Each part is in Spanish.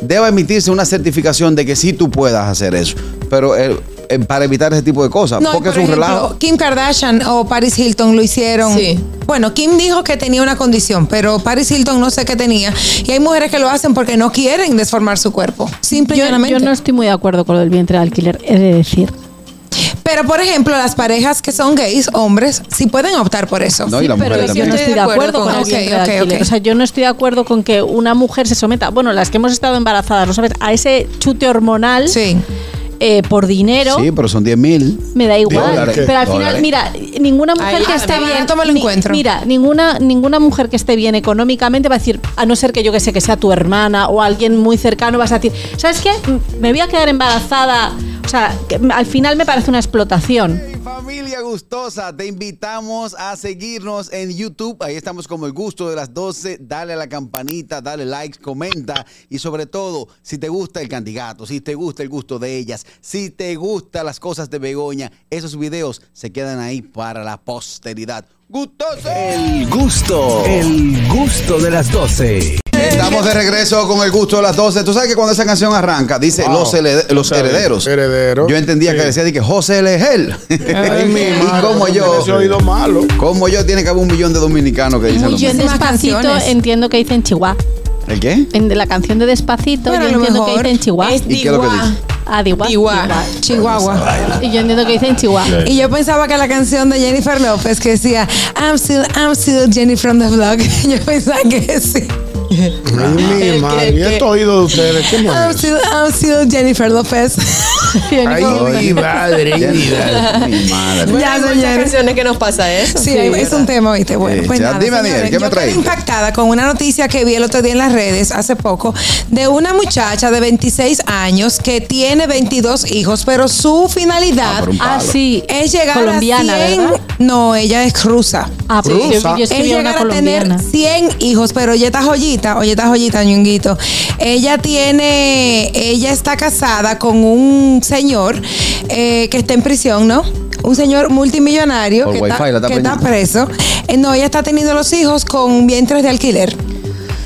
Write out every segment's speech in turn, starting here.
debe emitirse una certificación de que sí tú puedas hacer eso. Pero eh, eh, para evitar ese tipo de cosas, No, y porque es un ejemplo, relajo. Kim Kardashian o Paris Hilton lo hicieron. Sí. Bueno, Kim dijo que tenía una condición, pero Paris Hilton no sé qué tenía. Y hay mujeres que lo hacen porque no quieren desformar su cuerpo. Simple y Yo, llanamente. yo no estoy muy de acuerdo con lo del vientre de alquiler, he de decir. Pero, por ejemplo, las parejas que son gays, hombres, sí pueden optar por eso. No, y la Pero mujer yo también. no estoy de acuerdo con, el ok. O sea, yo no estoy de acuerdo con que una mujer se someta, bueno, las que hemos estado embarazadas, ¿lo sabes? A ese chute hormonal Sí. eh, por dinero. Sí, pero son 10 mil. Me da igual. Dólares. Pero al final, Dólares. mira, ninguna mujer Ahí que está esté bien. barato, me lo ni- encuentro. Mira, ninguna, ninguna mujer que esté bien económicamente va a decir, a no ser que yo que sé, que sea tu hermana o alguien muy cercano, vas a decir, ¿sabes qué? Mm, Me voy a quedar embarazada. O sea, que al final me parece una explotación. Familia gustosa, te invitamos a seguirnos en YouTube. Ahí estamos como el gusto de las 12. Dale a la campanita, dale like, comenta. Y sobre todo, si te gusta el candidato, si te gusta el gusto de ellas, si te gustan las cosas de Begoña, esos videos se quedan ahí para la posteridad. ¡Gustoso! El gusto, el gusto de las 12. Estamos de regreso con el gusto de las 12. Tú sabes que cuando esa canción arranca, dice Wow. los, herede- los herederos. Herederos. Yo entendía que decía de que José Legel. Y como yo, oído malo. como yo, tiene que haber un millón de dominicanos que dicen lo Yo en mismo. Muchísimas Despacito entiendo que dicen Chihuahua. ¿El qué? En la canción de Despacito Bueno, yo entiendo que dicen Chihuahua. Es ¿Y qué es lo que Diwa. dice? Ah. Diwa. Chihuahua. Y yo entiendo que dicen Chihuahua. Y yo pensaba que la canción de Jennifer López que decía I'm still, I'm still Jenny from the vlog. Yo pensaba que sí. Ay, mi madre. que- ¿Y este oído de ustedes? ¿Qué I'm más? still, I'm still Jennifer López. Ay, mi madre. Mi madre. Ya, Hay muchas canciones que nos pasa eso. Sí, es un tema, ¿viste? Bueno, Sí, pues ya, nada, dime, Daniel, señores, ¿qué me traes? impactada con una noticia que vi el otro día en las redes, hace poco, de una muchacha de 26 años que tiene 22 hijos, pero su finalidad Ah, sí. es llegar colombiana, a 100... ¿verdad? No, ella es rusa. Ah, pues Rusa. yo Es llegar a tener colombiana. 100 hijos, pero oye esta joyita, oye esta joyita, ñonguito. Ella tiene, ella está casada con un señor eh, que está en prisión, ¿no? Un señor multimillonario Por que, wifi está, está que está preñando. preso. Eh, no, ella está teniendo los hijos con vientres de alquiler.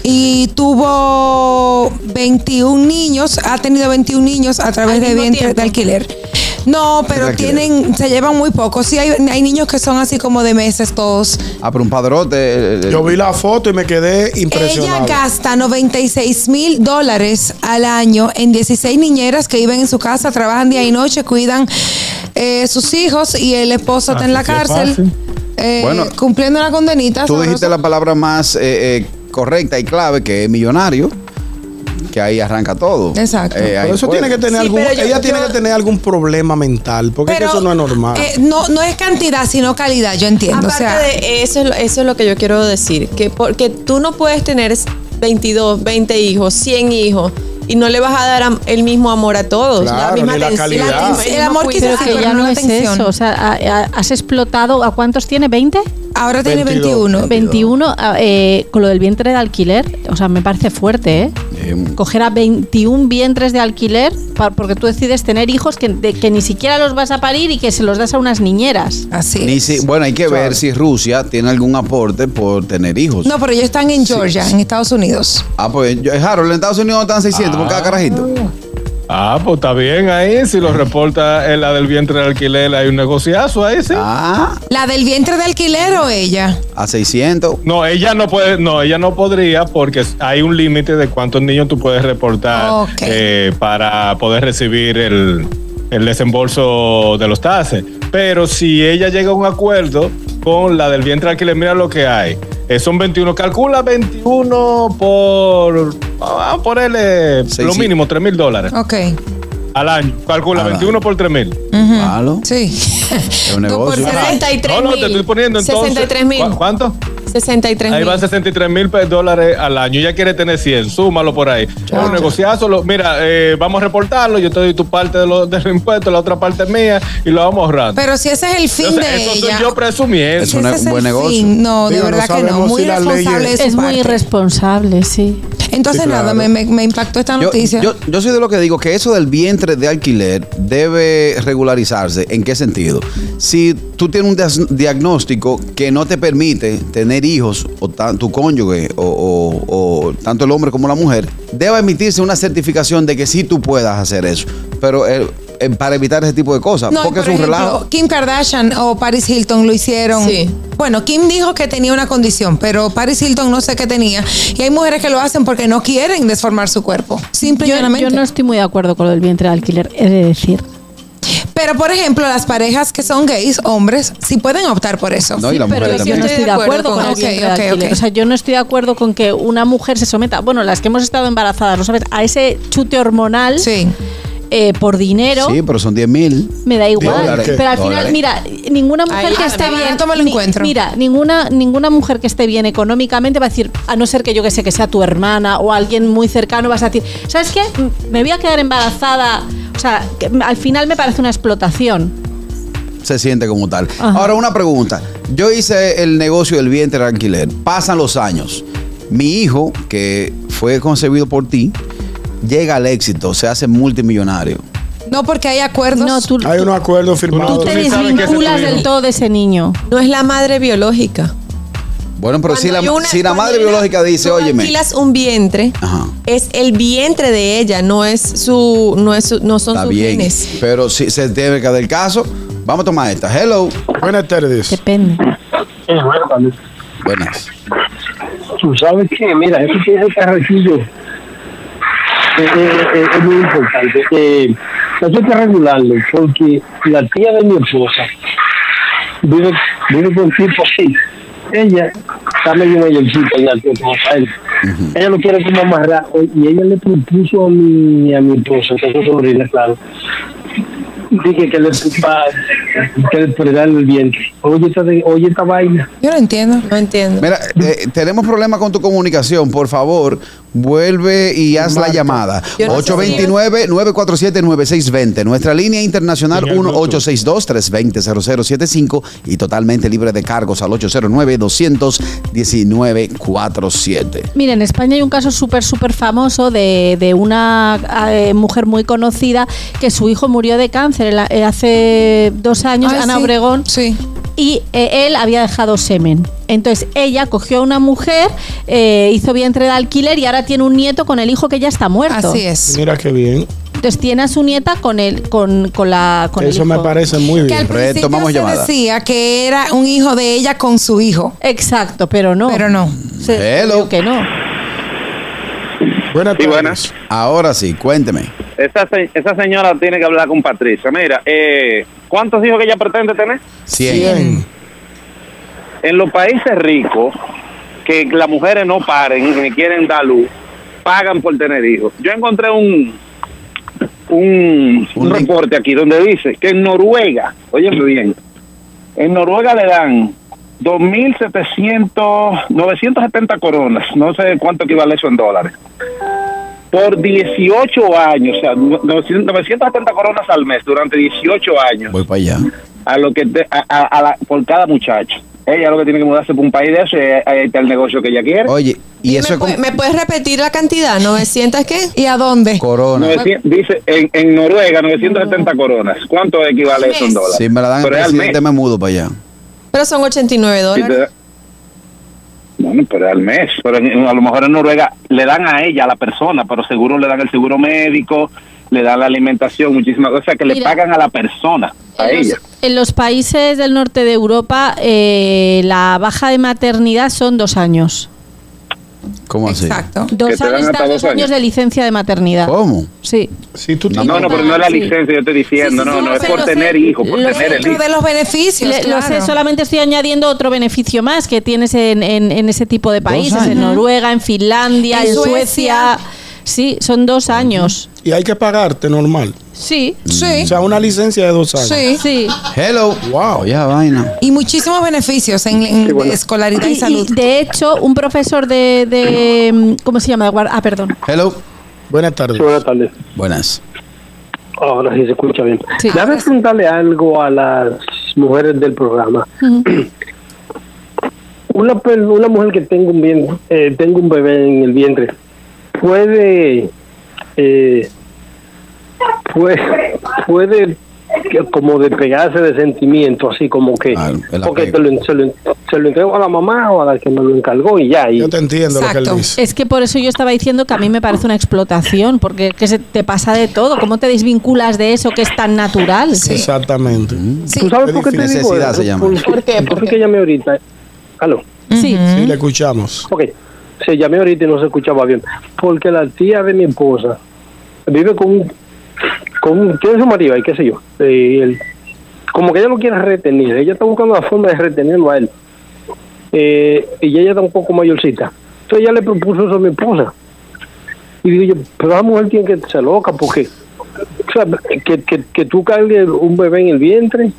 Y tuvo 21 niños, ha tenido 21 niños a través Al de vientres de alquiler. No, pero tienen, se llevan muy poco. Sí, hay, hay niños que son así como de meses todos. Ah, pero un padrote. Yo vi la foto y me quedé Ella impresionado. gasta 96 mil dólares al año en 16 niñeras que viven en su casa, trabajan día y noche, cuidan eh, sus hijos y el esposo está en la Así que es cárcel fácil. eh, Bueno, cumpliendo la condenita. Tú dijiste sabroso. la palabra más eh, eh, correcta y clave, que es millonario, que ahí arranca todo. Exacto. Eh, Pero eso puede. tiene que tener Sí, algún, yo- ella tiene yo- que tener algún problema mental, porque es que Pero, eso no es normal. eh, no, no es cantidad, sino calidad, yo entiendo. Aparte o sea, de eso, es lo- eso es lo que yo quiero decir, que porque tú no puedes tener 22, 20 hijos, 100 hijos y no le vas a dar el mismo amor a todos, Claro, la misma ni la calidad. el amor cuidado. Pero que ya no es atención. eso. O sea, has explotado. ¿A cuántos tiene? ¿20? ahora tiene 22. 21. 21. ah, eh, con lo del vientre de alquiler. O sea, me parece fuerte, ¿eh? Eh, Coger a 21 vientres de alquiler porque tú decides tener hijos que, de- que ni siquiera los vas a parir y que se los das a unas niñeras. Así. ni es. si- bueno, hay que ver si Rusia tiene algún aporte por tener hijos. No, pero ellos están en Georgia, en Estados Unidos. Ah, pues Harold, en Estados Unidos están 600 por cada carajito. Ah, pues está bien ahí. Si lo reporta en la del vientre de alquiler, hay un negociazo ahí, sí. Ah, ¿La del vientre de alquiler o ella? a 600. No, ella no puede, no, ella no podría porque hay un límite de cuántos niños tú puedes reportar eh, para poder recibir el, el desembolso de los taxes. Pero si ella llega a un acuerdo con la del vientre de alquiler, mira lo que hay. Eh, son 21, calcula 21 por, vamos a ponerle Sí, lo sí. mínimo, 3 mil dólares Ok. al año. Calcula Al 21 por 3 mil. Malo. Sí. Es un Tú por negocio. ser- 63 No, no, te estoy poniendo entonces. 63 mil. ¿cu- ¿Cuánto? 63 Ahí mil. van 63 mil dólares al año. Ya quiere tener 100. Súmalo por ahí. Un negociazo. lo- mira, eh, vamos a reportarlo. Yo te doy tu parte de los del impuesto, la otra parte es mía y lo vamos ahorrando. Pero si ese es el fin Entonces, de eso ella. soy yo presumiendo. Es un buen negocio. fin, No, de Digo, no verdad que no. Muy si las responsable leyes- de su Es muy irresponsable, sí. Entonces, Sí, claro. nada, me, me- me impactó esta Yo, noticia. yo, yo soy de lo que digo que eso del vientre de alquiler debe regularizarse. ¿En qué sentido? Si tú tienes un diagnóstico que no te permite tener hijos, o tan- tu cónyuge, o, o- o tanto el hombre como la mujer, debe emitirse una certificación de que sí tú puedas hacer eso. Pero eh, para evitar ese tipo de cosas, No, porque por es un ejemplo, relajo. Kim Kardashian o Paris Hilton lo hicieron. Sí. Bueno, Kim dijo que tenía una condición, pero Paris Hilton no sé qué tenía. Y hay mujeres que lo hacen porque no quieren desformar su cuerpo. Simple y Yo, llanamente. yo no estoy muy de acuerdo con lo del vientre de alquiler, he de decir. Pero, por ejemplo, las parejas que son gays, hombres, sí pueden optar por eso. No, y las Pero mujeres yo no estoy de acuerdo con, el Ok, vientre de ok, alquiler. ok. O sea, yo no estoy de acuerdo con que una mujer se someta, bueno, las que hemos estado embarazadas, ¿lo sabes? A ese chute hormonal Sí. Eh, por dinero. Sí, pero son 10 mil. Me da igual, Dólares. pero al final, Dólares. mira, ninguna mujer Ahí que esté bien, bien, esto me lo ni- encuentro. mira, ninguna ninguna mujer que esté bien económicamente va a decir, a no ser que yo que sé que sea tu hermana o alguien muy cercano, vas a decir, ¿sabes qué? Me voy a quedar embarazada, o sea, que al final me parece una explotación. se siente como tal. Ajá. Ahora, una pregunta. Yo hice el negocio del vientre de alquiler. Pasan los años. Mi hijo, que fue concebido por ti, llega al éxito, se hace multimillonario. No porque hay acuerdos. No, tú, Hay unos acuerdos tú firmados. te es tu desvinculas del todo de ese niño. No es la madre biológica. Bueno, pero si la, una- si la madre una- biológica dice, tú óyeme, alquilas un vientre, Ajá. es el vientre de ella, no es su, no es su- no son está sus bien. genes. Pero si se tiene que dar el caso, vamos a tomar esta. Hello. Buenas tardes. Depende. Cuando- Buenas. tú sabes que, mira, eso que es el carretillo eh, eh, eh, es muy importante. Eh, eso hay que regularlo, porque la tía de mi esposa vive, vive con un tipo así. Ella está medio mayorcita ya, que como para él. Ella lo quiere como amarrar, y ella le propuso a mi, a mi esposa, que es su sobrina, claro, dije que le pa- que le el vientre. Oye esta, de- oye esta vaina. Yo no entiendo. No entiendo. Mira, eh, tenemos problemas con tu comunicación. Por favor, vuelve y haz la llamada. No sé 829-947-9620. Nuestra línea internacional Y el Bluetooth. 1-862-320-0075 y totalmente libre de cargos al 809-219-47. Mira, en España hay un caso súper, súper famoso de, de una eh, mujer muy conocida que su hijo murió de cáncer el- eh, hace dos años, Ay, Ana sí. Obregón, Sí. y eh, él había dejado semen. Entonces ella cogió a una mujer, eh, hizo vientre de alquiler y ahora tiene un nieto con el hijo que ya está muerto. Así es. Mira qué bien. Entonces tiene a su nieta con el, con, con la con el Eso me parece muy Que al bien. Retomamos se llamada. decía que era un hijo de ella con su hijo. Exacto, pero no. Pero no. Se- Hello. dijo que no. Buenas Sí, tardes. buenas. Ahora sí, cuénteme. Esa, esa señora tiene que hablar con Patricia. Mira, eh, ¿cuántos hijos que ella pretende tener? 100. Bien. En los países ricos, que las mujeres no paren ni quieren dar luz, pagan por tener hijos. Yo encontré un un, un reporte aquí donde dice que en Noruega, óyeme bien, en Noruega le dan 2.700, 970 coronas, no sé cuánto equivale eso en dólares, por 18 años, o sea, 900 970 coronas al mes durante 18 años Voy para allá. a lo que te- a, a- a la- por cada muchacho. Ella lo que tiene que mudarse por un país de eso y ahí está el negocio que ella quiere. Oye, y eso ¿Me, es como pu- me puedes repetir la cantidad? ¿900 qué? ¿Y a dónde? corona. 900 dice en, en Noruega 970 coronas. ¿Cuánto equivale eso en dólares? Si me la dan el Pero presidente, mes. me mudo para allá. Pero son 89 Si te dólares. da- Bueno, pero al mes. Pero en- a lo mejor en Noruega le dan a ella, a la persona, pero seguro le dan el seguro médico, le dan la alimentación, muchísimas cosas que le pagan a la persona, a En los, ella. en los países del norte de Europa, eh, la baja de maternidad son dos años. ¿Cómo así? Exacto. Dos te dan años, hasta dos años años. de licencia de maternidad. ¿Cómo? Sí. Si tú No, no, pero no es la Sí. licencia, yo estoy diciendo, Sí, sí, no, no es por tener hijos, por tener el Dentro hijo. de los beneficios. Le- Lo sé, claro. solamente estoy añadiendo otro beneficio más que tienes en, en- en ese tipo de países, en Noruega, en Finlandia, En en, Suecia. Suecia. Sí, son dos años. Y hay que pagarte normal. Sí, Sí. O sea, una licencia de dos años. Sí. sí. Hello. Wow. Oye, vaina. Y muchísimos beneficios en, escolaridad y, Y, salud. y, de hecho, un profesor de, de, mm, ¿cómo se llama? Ah, perdón. Hello. Buenas tardes. Sí, buenas tardes. Buenas. Ahora sí se escucha bien. Sí. Déjame preguntarle algo a las mujeres del programa. una, una mujer que tengo un, bien, eh, tengo un bebé en el vientre puede eh, puede puede que como despegarse de sentimiento así como que Claro, el porque te lo, se, lo, se lo entrego a la mamá o a la que me lo encargó y ya y Yo te entiendo lo que Exacto. él dice. Es que por eso yo estaba diciendo que a mí me parece una explotación, porque que se te pasa de todo. ¿Cómo te desvinculas de eso que es tan natural? Sí. Exactamente. Sí. ¿Tú sabes es por qué te digo se llama. Porque, ¿Por qué? yo ¿Por fui qué? que llamé ahorita. Aló. Sí. Sí, le escuchamos. Ok, se llamé ahorita y no se escuchaba bien. Porque la tía de mi esposa vive con un. Con tiene su marido y qué sé yo. como que ella lo quiere retener. Ella está buscando la forma de retenerlo a él. Eh, y ella está un poco mayorcita. Entonces ella le propuso eso a mi esposa. Y digo yo, pero la mujer tiene que ser loca porque. O sea, que, que, que tú cargues un bebé en el vientre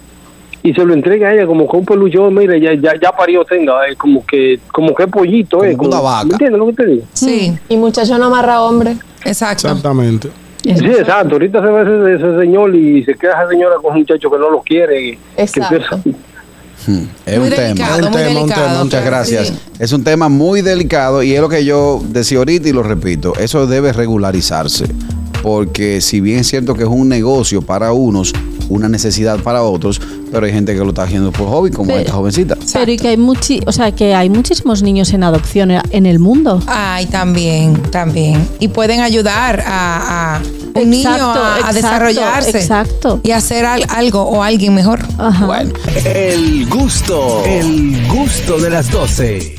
y se lo entrega a ella como que un peluchón, mira, ya, ya, ya parió tenga, eh, como que como que pollito, eh, Como una vaca. ¿Me entiendes lo que te digo? Sí, Y muchacho no amarra hombre. exacto. Exactamente. Sí, exacto. Ahorita se ve ese, ese señor y se queda esa señora con un muchacho que no lo quiere. que Exacto. Hmm, Es Muy un tema. delicado, Un muy tema, un delicado. tema, Muchas gracias. Sí. Es un tema muy delicado y es lo que yo decía ahorita y lo repito, eso debe regularizarse. Porque si bien es cierto que es un negocio para unos, una necesidad para otros, pero hay gente que lo está haciendo por hobby, como Pero- esta jovencita. Pero y que hay muchi, o sea, que hay muchísimos niños en adopción en el mundo. Ay, también, también. Y pueden ayudar a, a un niño Exacto, a, a exacto, desarrollarse. exacto. Y hacer al- algo o alguien mejor. Ajá. Bueno. El gusto, el gusto de las 12.